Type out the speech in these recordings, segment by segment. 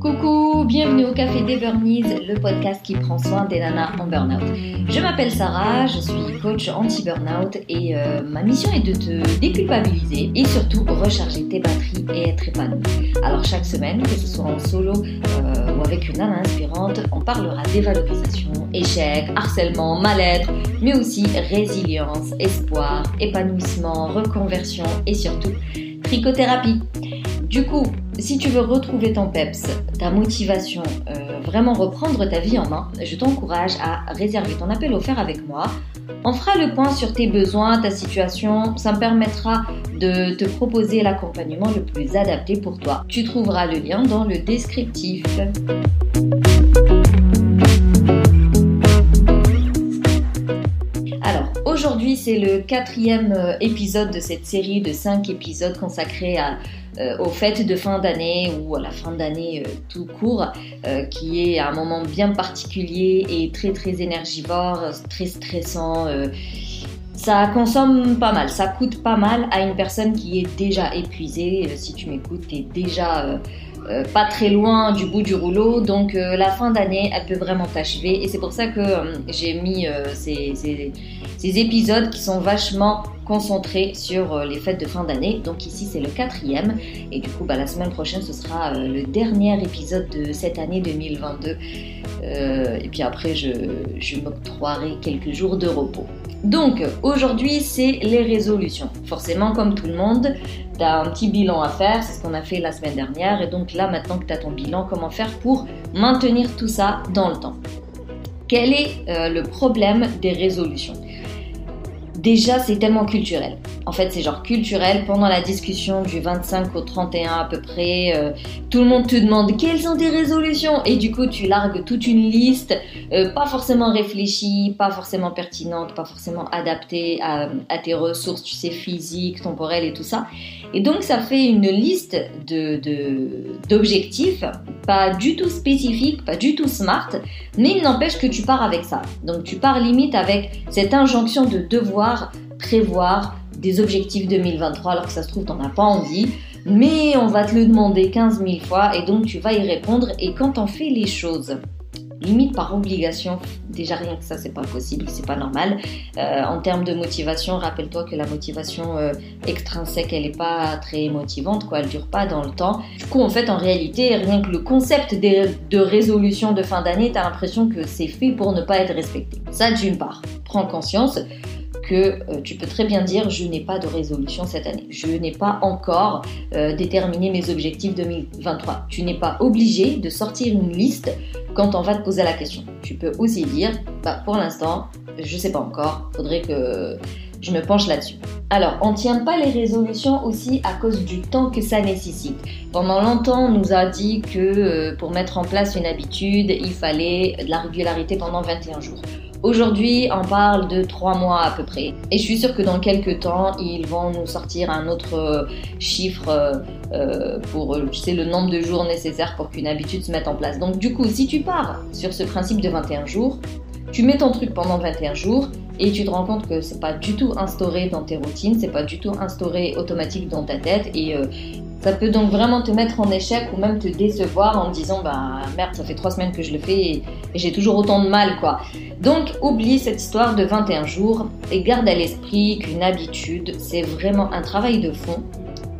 Coucou, bienvenue au Café des Burnies, le podcast qui prend soin des nanas en burn-out. Je m'appelle Sarah, je suis coach anti-burnout et euh, ma mission est de te déculpabiliser et surtout recharger tes batteries et être épanouie. Alors chaque semaine, que ce soit en solo euh, ou avec une nana inspirante, on parlera dévalorisation, échec, harcèlement, mal-être, mais aussi résilience, espoir, épanouissement, reconversion et surtout trichothérapie. Du coup, si tu veux retrouver ton peps, ta motivation, euh, vraiment reprendre ta vie en main, je t'encourage à réserver ton appel offert avec moi. On fera le point sur tes besoins, ta situation. Ça me permettra de te proposer l'accompagnement le plus adapté pour toi. Tu trouveras le lien dans le descriptif. Alors, aujourd'hui, c'est le quatrième euh, épisode de cette série de cinq épisodes consacrés à euh, aux fêtes de fin d'année ou à la fin d'année euh, tout court, euh, qui est un moment bien particulier et très très énergivore, très stressant. ça consomme pas mal, ça coûte pas mal à une personne qui est déjà épuisée. Si tu m'écoutes, tu es déjà pas très loin du bout du rouleau. Donc la fin d'année, elle peut vraiment t'achever. Et c'est pour ça que j'ai mis ces, épisodes qui sont vachement concentré sur euh, les fêtes de fin d'année. Donc ici c'est le quatrième et du coup bah, la semaine prochaine ce sera euh, le dernier épisode de cette année 2022. Euh, et puis après je, je m'octroierai quelques jours de repos. Donc aujourd'hui c'est les résolutions. Forcément comme tout le monde, tu un petit bilan à faire, c'est ce qu'on a fait la semaine dernière. Et donc là maintenant que tu as ton bilan, comment faire pour maintenir tout ça dans le temps? Quel est le problème des résolutions? Déjà, c'est tellement culturel. En fait, c'est genre culturel. Pendant la discussion du 25 au 31 à peu près, euh, tout le monde te demande quelles sont tes résolutions? Et du coup, tu largues toute une liste, euh, pas forcément réfléchie, pas forcément pertinente, pas forcément adaptée à, tes ressources, tu sais, physiques, temporelles et tout ça. Et donc, ça fait une liste de d'objectifs, pas du tout spécifiques, pas du tout smart, mais il n'empêche que tu pars avec ça. Donc, tu pars limite avec cette injonction de devoir prévoir des objectifs 2023 alors que ça se trouve, t'en as pas envie. Mais on va te le demander 15 000 fois et donc tu vas y répondre. Et quand on fait les choses limite par obligation, déjà rien que ça c'est pas possible, c'est pas normal. Euh, en termes de motivation, rappelle-toi que la motivation euh, extrinsèque elle est pas très motivante, quoi, elle dure pas dans le temps. Du coup en fait en réalité rien que le concept de résolution de fin d'année, t'as l'impression que c'est fait pour ne pas être respecté. Ça d'une part, prends conscience euh, tu peux très bien dire je n'ai pas de résolution cette année. Je n'ai pas encore euh, déterminé mes objectifs 2023. Tu n'es pas obligé de sortir une liste quand on va te poser la question. Tu peux aussi dire bah, pour l'instant, je ne sais pas encore, faudrait que je me penche là-dessus. Alors, on ne tient pas les résolutions aussi à cause du temps que ça nécessite. Pendant longtemps, on nous a dit que euh, pour mettre en place une habitude, il fallait de la régularité pendant 21 jours. Aujourd'hui, on parle de trois mois à peu près. Et je suis sûre que dans quelques temps, ils vont nous sortir un autre euh, chiffre euh, pour, tu sais, le nombre de jours nécessaires pour qu'une habitude se mette en place. Donc du coup, si tu pars sur ce principe de 21 jours, tu mets ton truc pendant 21 jours et tu te rends compte que c'est pas du tout instauré dans tes routines, c'est pas du tout instauré automatique dans ta tête et ça peut donc vraiment te mettre en échec ou même te décevoir en disant bah merde ça fait trois semaines que je le fais et, j'ai toujours autant de mal quoi. Donc oublie cette histoire de 21 jours et garde à l'esprit qu'une habitude c'est vraiment un travail de fond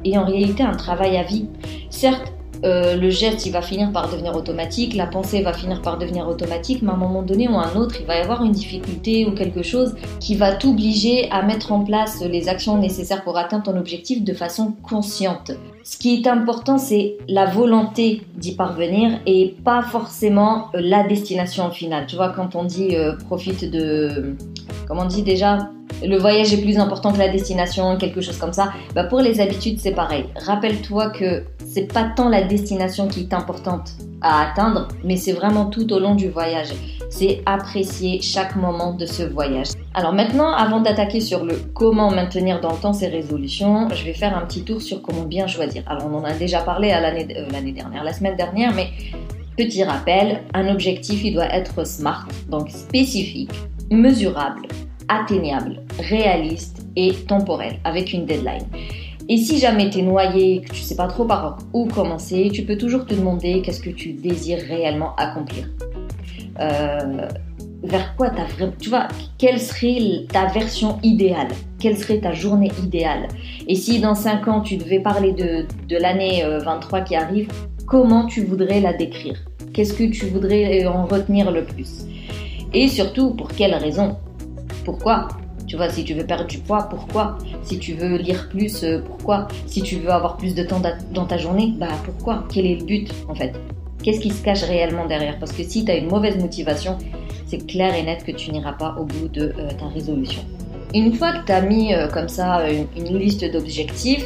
et en réalité un travail à vie. Certes euh, le geste va finir par devenir automatique, la pensée va finir par devenir automatique, mais à un moment donné ou à un autre, il va y avoir une difficulté ou quelque chose qui va t'obliger à mettre en place les actions nécessaires pour atteindre ton objectif de façon consciente. Ce qui est important, c'est la volonté d'y parvenir et pas forcément euh, la destination finale. Tu vois, quand on dit euh, profite de... Comment on dit déjà le voyage est plus important que la destination, quelque chose comme ça. Bah pour les habitudes, c'est pareil. Rappelle-toi que c'est pas tant la destination qui est importante à atteindre, mais c'est vraiment tout au long du voyage. C'est apprécier chaque moment de ce voyage. Alors maintenant, avant d'attaquer sur le comment maintenir dans le temps ces résolutions, je vais faire un petit tour sur comment bien choisir. Alors on en a déjà parlé à l'année euh, l'année dernière, la semaine dernière, mais petit rappel, un objectif il doit être smart, donc spécifique, mesurable, atteignable, réaliste et temporel, avec une deadline. Et si jamais tu es noyé, que tu sais pas trop par où commencer, tu peux toujours te demander qu'est-ce que tu désires réellement accomplir. Euh, vers quoi tu vraiment... Tu vois, quelle serait ta version idéale? Quelle serait ta journée idéale? Et si dans 5 ans, tu devais parler de, de l'année 23 euh, qui arrive, comment tu voudrais la décrire? Qu'est-ce que tu voudrais en retenir le plus? Et surtout, pour quelle raison? Pourquoi? Tu vois, si tu veux perdre du poids, pourquoi? Si tu veux lire plus, euh, pourquoi? Si tu veux avoir plus de temps dans ta journée, bah pourquoi? Quel est le but en fait? Qu'est-ce qui se cache réellement derrière? Parce que si tu as une mauvaise motivation, c'est clair et net que tu n'iras pas au bout de euh, ta résolution. Une fois que tu as mis euh, comme ça une liste d'objectifs,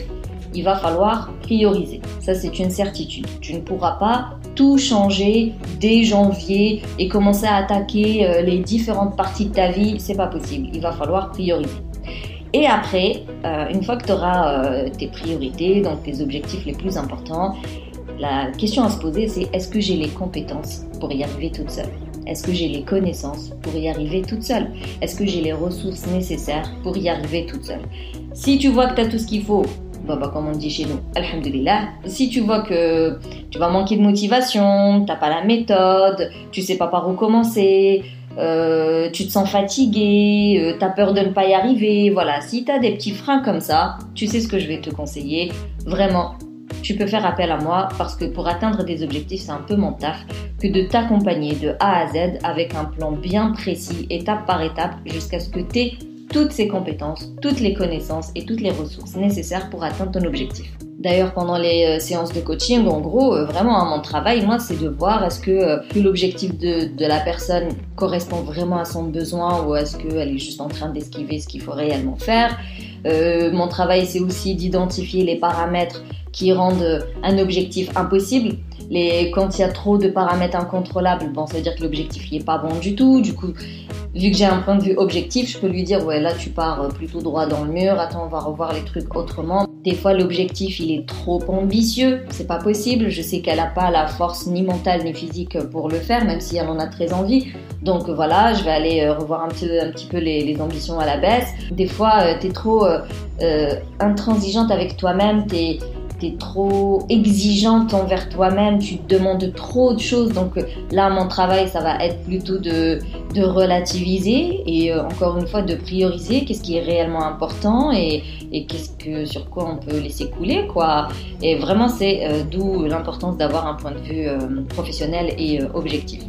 il va falloir prioriser. Ça, c'est une certitude. Tu ne pourras pas tout changer dès janvier et commencer à attaquer euh, les différentes parties de ta vie. C'est pas possible. Il va falloir prioriser. Et après, une fois que tu auras tes priorités, donc tes objectifs les plus importants, la question à se poser, c'est est-ce que j'ai les compétences pour y arriver toute seule? Est-ce que j'ai les connaissances pour y arriver toute seule? Est-ce que j'ai les ressources nécessaires pour y arriver toute seule? Si tu vois que tu as tout ce qu'il faut bah, bah, comme on dit chez nous, alhamdulillah. Si tu vois que tu vas manquer de motivation, t'as pas la méthode, tu sais pas par où commencer, euh, tu te sens fatigué, euh, tu as peur de ne pas y arriver, voilà. Si tu as des petits freins comme ça, tu sais ce que je vais te conseiller. Vraiment, tu peux faire appel à moi parce que pour atteindre des objectifs, c'est un peu mon taf que de t'accompagner de A à Z avec un plan bien précis, étape par étape, jusqu'à ce que tu aies toutes ces compétences, toutes les connaissances et toutes les ressources nécessaires pour atteindre ton objectif. D'ailleurs, pendant les euh, séances de coaching, en gros, euh, vraiment, hein, mon travail, moi, c'est de voir est-ce que, euh, l'objectif de, la personne correspond vraiment à son besoin ou est-ce qu'elle est juste en train d'esquiver ce qu'il faut réellement faire. Mon travail, c'est aussi d'identifier les paramètres qui rendent un objectif impossible. Les, quand il y a trop de paramètres incontrôlables, bon, ça veut dire que l'objectif n'est pas bon du tout. Du coup, vu que j'ai un point de vue objectif, je peux lui dire ouais là tu pars euh, plutôt droit dans le mur, attends on va revoir les trucs autrement. Des fois l'objectif il est trop ambitieux, c'est pas possible, je sais qu'elle a pas la force ni mentale ni physique pour le faire, même si elle en a très envie. Donc voilà, je vais aller euh, revoir un petit, peu les, ambitions à la baisse. Des fois euh, tu es trop intransigeante avec toi-même, t'es trop exigeante envers toi-même, tu te demandes trop de choses. Donc euh, là, mon travail, ça va être plutôt de, de relativiser et euh, encore une fois de prioriser qu'est-ce qui est réellement important et, et qu'est-ce que sur quoi on peut laisser couler, quoi. Et vraiment, c'est euh, d'où l'importance d'avoir un point de vue professionnel et objectif.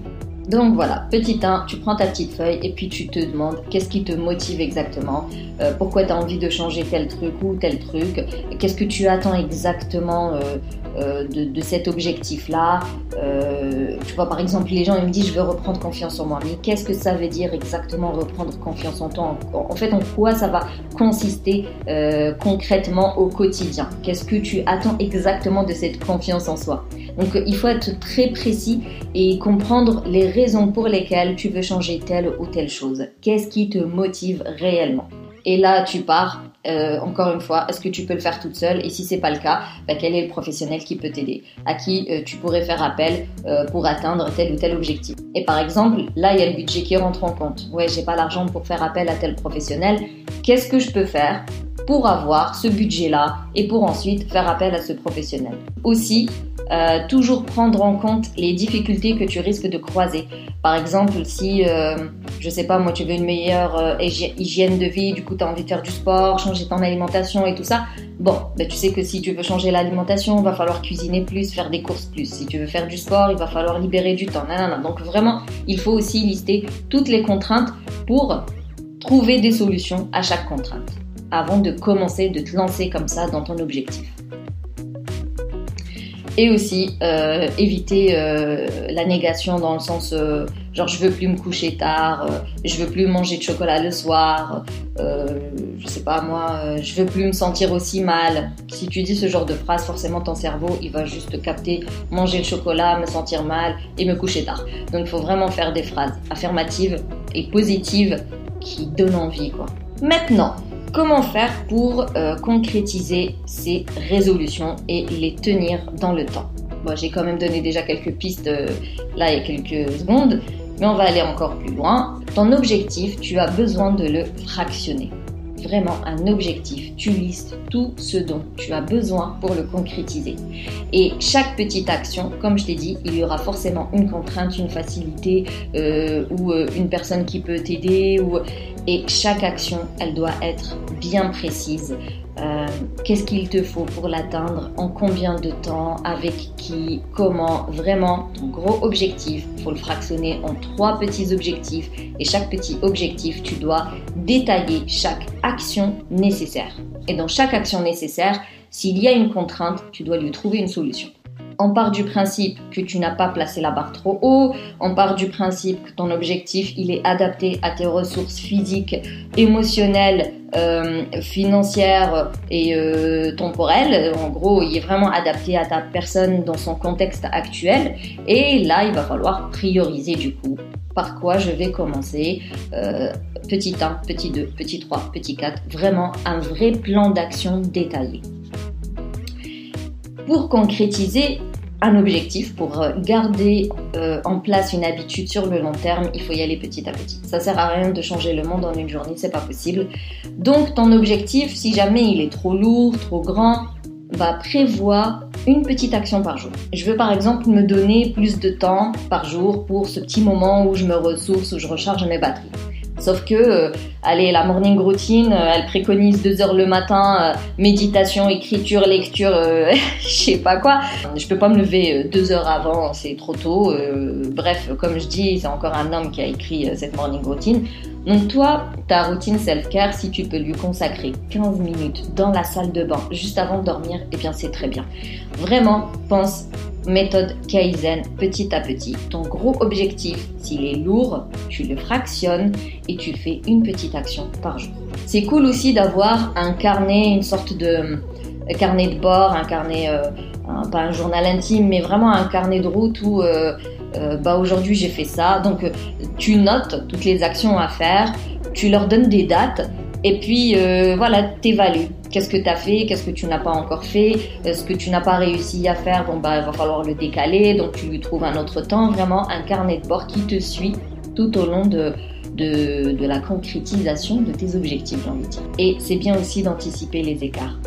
Donc voilà, petit 1, tu prends ta petite feuille et puis tu te demandes qu'est-ce qui te motive exactement, euh, pourquoi tu as envie de changer tel truc ou tel truc, qu'est-ce que tu attends exactement euh, euh, de, cet objectif-là. tu vois, par exemple, les gens ils me disent je veux reprendre confiance en moi, mais qu'est-ce que ça veut dire exactement reprendre confiance en toi? En fait, en quoi ça va consister concrètement au quotidien? Qu'est-ce que tu attends exactement de cette confiance en soi? Donc il faut être très précis et comprendre les raisons pour lesquelles tu veux changer telle ou telle chose. Qu'est-ce qui te motive réellement? Et là, tu pars. Euh, encore une fois, est-ce que tu peux le faire toute seule? Et si c'est pas le cas, bah, quel est le professionnel qui peut t'aider? À qui euh, tu pourrais faire appel euh, pour atteindre tel ou tel objectif? Et par exemple, là, il y a le budget qui rentre en compte. Ouais, j'ai pas l'argent pour faire appel à tel professionnel. Qu'est-ce que je peux faire pour avoir ce budget-là et pour ensuite faire appel à ce professionnel? Aussi, toujours prendre en compte les difficultés que tu risques de croiser. Par exemple, si, euh, je sais pas, moi, tu veux une meilleure hygiène de vie, du coup, tu as envie de faire du sport, ton alimentation et tout ça, bon, ben, tu sais que si tu veux changer l'alimentation, il va falloir cuisiner plus, faire des courses plus. Si tu veux faire du sport, il va falloir libérer du temps. Donc, vraiment, il faut aussi lister toutes les contraintes pour trouver des solutions à chaque contrainte avant de commencer, de te lancer comme ça dans ton objectif. Et aussi euh, éviter euh, la négation dans le sens euh, genre je veux plus me coucher tard, je veux plus manger de chocolat le soir, je sais pas moi, je veux plus me sentir aussi mal. Si tu dis ce genre de phrase, forcément ton cerveau il va juste capter manger le chocolat, me sentir mal et me coucher tard. Donc il faut vraiment faire des phrases affirmatives et positives qui donnent envie quoi. Maintenant, Comment faire pour euh, concrétiser ces résolutions et les tenir dans le temps J'ai quand même donné déjà quelques pistes euh, là il y a quelques secondes, mais on va aller encore plus loin. Ton objectif, tu as besoin de le fractionner. Vraiment un objectif, tu listes tout ce dont tu as besoin pour le concrétiser. Et chaque petite action, comme je t'ai dit, il y aura forcément une contrainte, une facilité euh, ou euh, une personne qui peut t'aider. Et chaque action, elle doit être bien précise. Euh, qu'est-ce qu'il te faut pour l'atteindre, en combien de temps, avec qui, comment, vraiment ton gros objectif. Il faut le fractionner en trois petits objectifs et chaque petit objectif, tu dois détailler chaque action nécessaire. Et dans chaque action nécessaire, s'il y a une contrainte, tu dois lui trouver une solution. On part du principe que tu n'as pas placé la barre trop haut, on part du principe que ton objectif il est adapté à tes ressources physiques, émotionnelles, euh, financières et euh, temporelles. En gros, il est vraiment adapté à ta personne dans son contexte actuel. Et là, il va falloir prioriser du coup. Par quoi je vais commencer euh, Petit 1, petit 2, petit 3, petit 4. Vraiment un vrai plan d'action détaillé pour concrétiser un objectif, pour euh, garder euh, en place une habitude sur le long terme, il faut y aller petit à petit. Ça sert à rien de changer le monde en une journée, c'est pas possible. Donc ton objectif, si jamais il est trop lourd, trop grand, va prévoir une petite action par jour. Je veux par exemple me donner plus de temps par jour pour ce petit moment où je me ressource, où je recharge mes batteries. Sauf que, euh, allez, la morning routine, euh, elle préconise deux heures le matin, euh, méditation, écriture, lecture, je sais pas quoi. Je peux pas me lever deux heures avant, c'est trop tôt. bref, comme je dis, c'est encore un homme qui a écrit cette morning routine. Donc toi, ta routine self-care, si tu peux lui consacrer 15 minutes dans la salle de bain juste avant de dormir, eh bien c'est très bien. Vraiment, pense méthode Kaizen petit à petit. Ton gros objectif, s'il est lourd, tu le fractionnes et tu fais une petite action par jour. C'est cool aussi d'avoir un carnet, une sorte de euh, carnet de bord, un carnet, euh, pas un journal intime, mais vraiment un carnet de route où euh, bah aujourd'hui j'ai fait ça. Donc tu notes toutes les actions à faire, tu leur donnes des dates et puis voilà, t'évalues. Qu'est-ce que tu as fait, qu'est-ce que tu n'as pas encore fait, ce que tu n'as pas réussi à faire, bon bah il va falloir le décaler, donc tu lui trouves un autre temps, vraiment un carnet de bord qui te suit tout au long de, de, de la concrétisation de tes objectifs, j'ai envie de dire. Et c'est bien aussi d'anticiper les écarts.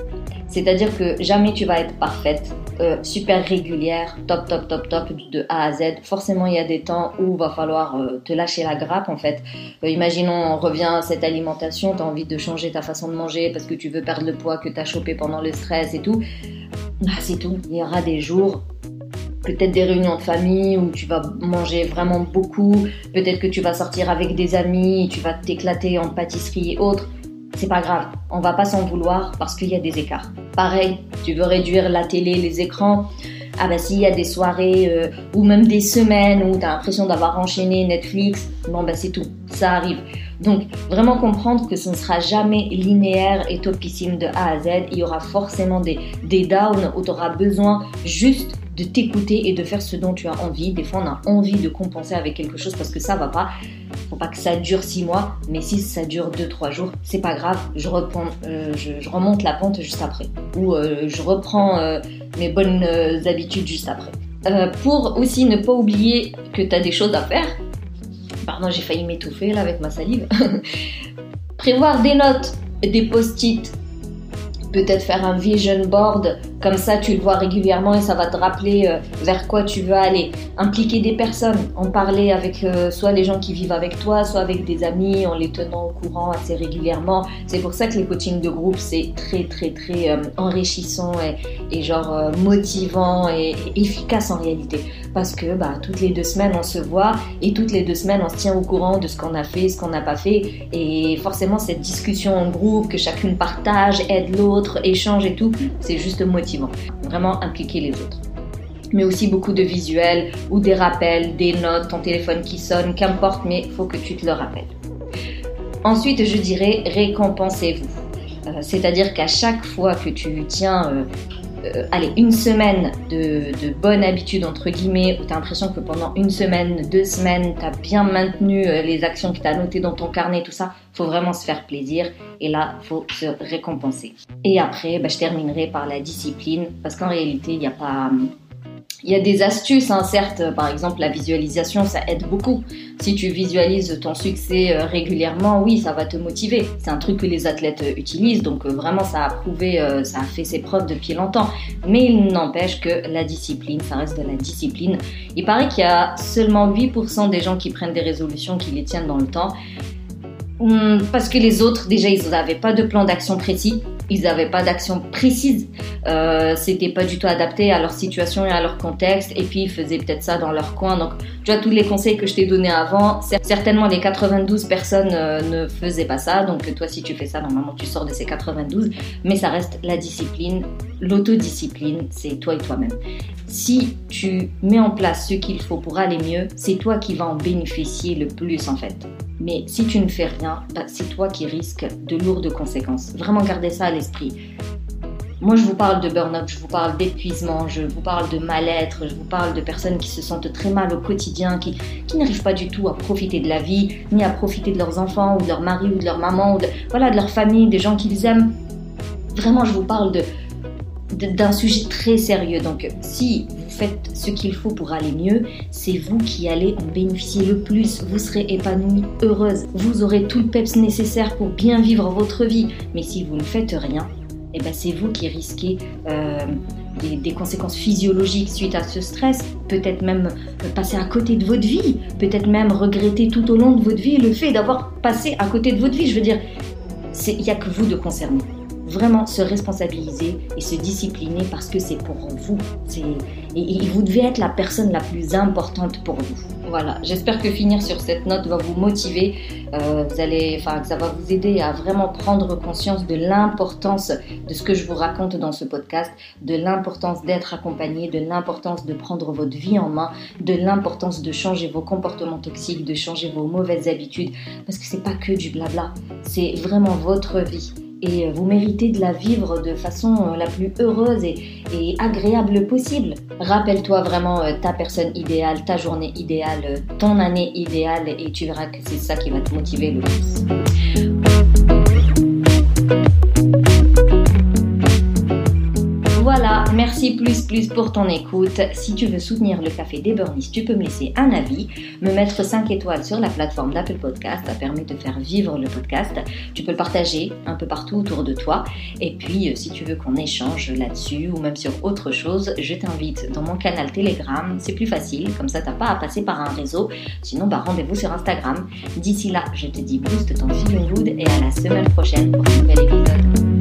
C'est-à-dire que jamais tu vas être parfaite, euh, super régulière, top, top, top, top, de A à Z. Forcément, il y a des temps où va falloir euh, te lâcher la grappe, en fait. Euh, imaginons, on revient à cette alimentation, tu as envie de changer ta façon de manger parce que tu veux perdre le poids que tu as chopé pendant le stress et tout. Ah, c'est tout. Il y aura des jours peut-être des réunions de famille où tu vas manger vraiment beaucoup, peut-être que tu vas sortir avec des amis, tu vas t'éclater en pâtisserie et autres c'est pas grave, on va pas s'en vouloir parce qu'il y a des écarts. Pareil, tu veux réduire la télé, les écrans, ah bah s'il y a des soirées euh, ou même des semaines où tu as l'impression d'avoir enchaîné Netflix, bon bah c'est tout, ça arrive. Donc vraiment comprendre que ce ne sera jamais linéaire et topissime de A à Z, il y aura forcément des, des downs où tu auras besoin juste de t'écouter et de faire ce dont tu as envie. Des fois, on a envie de compenser avec quelque chose parce que ça va pas. Faut pas que ça dure six mois, mais si ça dure deux trois jours, c'est pas grave. Je reprends, euh, je, remonte la pente juste après, ou euh, je reprends euh, mes bonnes habitudes juste après. pour aussi ne pas oublier que tu as des choses à faire. Pardon, j'ai failli m'étouffer là avec ma salive. Prévoir des notes, des post-it, peut-être faire un vision board, comme ça tu le vois régulièrement et ça va te rappeler euh, vers quoi tu veux aller. Impliquer des personnes, en parler avec euh, soit les gens qui vivent avec toi, soit avec des amis, en les tenant au courant assez régulièrement. C'est pour ça que les coachings de groupe c'est très très très euh, enrichissant et, genre motivant et, efficace en réalité. Parce que bah, toutes les deux semaines on se voit et toutes les deux semaines on se tient au courant de ce qu'on a fait, ce qu'on n'a pas fait. Et forcément cette discussion en groupe, que chacune partage, aide l'autre, échange et tout, c'est juste motivant. Vraiment impliquer les autres. Mais aussi beaucoup de visuels ou des rappels, des notes, ton téléphone qui sonne, qu'importe, mais faut que tu te le rappelles. Ensuite, je dirais récompensez-vous. Euh, c'est-à-dire qu'à chaque fois que tu tiens euh, euh, allez, une semaine de, de bonne habitude, entre guillemets, où tu as l'impression que pendant une semaine, deux semaines, tu as bien maintenu euh, les actions que tu as notées dans ton carnet, tout ça, faut vraiment se faire plaisir. Et là, faut se récompenser. Et après, bah, je terminerai par la discipline, parce qu'en réalité, il n'y a pas Il y a des astuces, hein, certes, par exemple la visualisation, ça aide beaucoup. Si tu visualises ton succès euh, régulièrement, oui, ça va te motiver. C'est un truc que les athlètes euh, utilisent, donc euh, vraiment ça a prouvé, ça a fait ses preuves depuis longtemps. Mais il n'empêche que la discipline, ça reste de la discipline. Il paraît qu'il y a seulement 8% des gens qui prennent des résolutions, qui les tiennent dans le temps. Hmm, parce que les autres, déjà, ils n'avaient pas de plan d'action précis ils n'avaient pas d'action précise. Euh, c'était pas du tout adapté à leur situation et à leur contexte. Et puis ils faisaient peut-être ça dans leur coin. Donc tu vois tous les conseils que je t'ai donnés avant. Certainement les 92 personnes euh, ne faisaient pas ça. Donc toi si tu fais ça normalement tu sors de ces 92. Mais ça reste la discipline, l'autodiscipline. C'est toi et toi-même. Si tu mets en place ce qu'il faut pour aller mieux, c'est toi qui vas en bénéficier le plus en fait. Mais si tu ne fais rien, bah, c'est toi qui risques de lourdes conséquences. Vraiment garder ça à l'esprit. Moi, je vous parle de burn-out, je vous parle d'épuisement, je vous parle de mal-être, je vous parle de personnes qui se sentent très mal au quotidien, qui, n'arrivent pas du tout à profiter de la vie, ni à profiter de leurs enfants, ou de leur mari, ou de leur maman, ou de, voilà, de leur famille, des gens qu'ils aiment. Vraiment, je vous parle de, d'un sujet très sérieux. Donc, si faites ce qu'il faut pour aller mieux, c'est vous qui allez en bénéficier le plus. Vous serez épanouie, heureuse. Vous aurez tout le peps nécessaire pour bien vivre votre vie. Mais si vous ne faites rien, eh ben c'est vous qui risquez euh, des, conséquences physiologiques suite à ce stress, peut-être même passer à côté de votre vie, peut-être même regretter tout au long de votre vie le fait d'avoir passé à côté de votre vie. Je veux dire, il n'y a que vous de concerné vraiment se responsabiliser et se discipliner parce que c'est pour vous. Et, vous devez être la personne la plus importante pour vous. Voilà, j'espère que finir sur cette note va vous motiver. Euh, vous allez, enfin, ça va vous aider à vraiment prendre conscience de l'importance de ce que je vous raconte dans ce podcast, de l'importance d'être accompagné, de l'importance de prendre votre vie en main, de l'importance de changer vos comportements toxiques, de changer vos mauvaises habitudes, parce que c'est pas que du blabla, c'est vraiment votre vie et euh, vous méritez de la vivre de façon euh, la plus heureuse et, agréable possible. Rappelle-toi vraiment euh, ta personne idéale, ta journée idéale, ton année idéale et tu verras que c'est ça qui va te motiver le plus. Voilà, merci plus plus pour ton écoute. Si tu veux soutenir le Café des Burnies, tu peux me laisser un avis, me mettre 5 étoiles sur la plateforme d'Apple Podcast, ça permet de faire vivre le podcast. Tu peux le partager un peu partout autour de toi. Et puis, euh, si tu veux qu'on échange là-dessus ou même sur autre chose, je t'invite dans mon canal Telegram. C'est plus facile, comme ça t'as pas à passer par un réseau. Sinon, bah, rendez-vous sur Instagram. D'ici là, je te dis boost ton feeling good et à la semaine prochaine pour un nouvel épisode.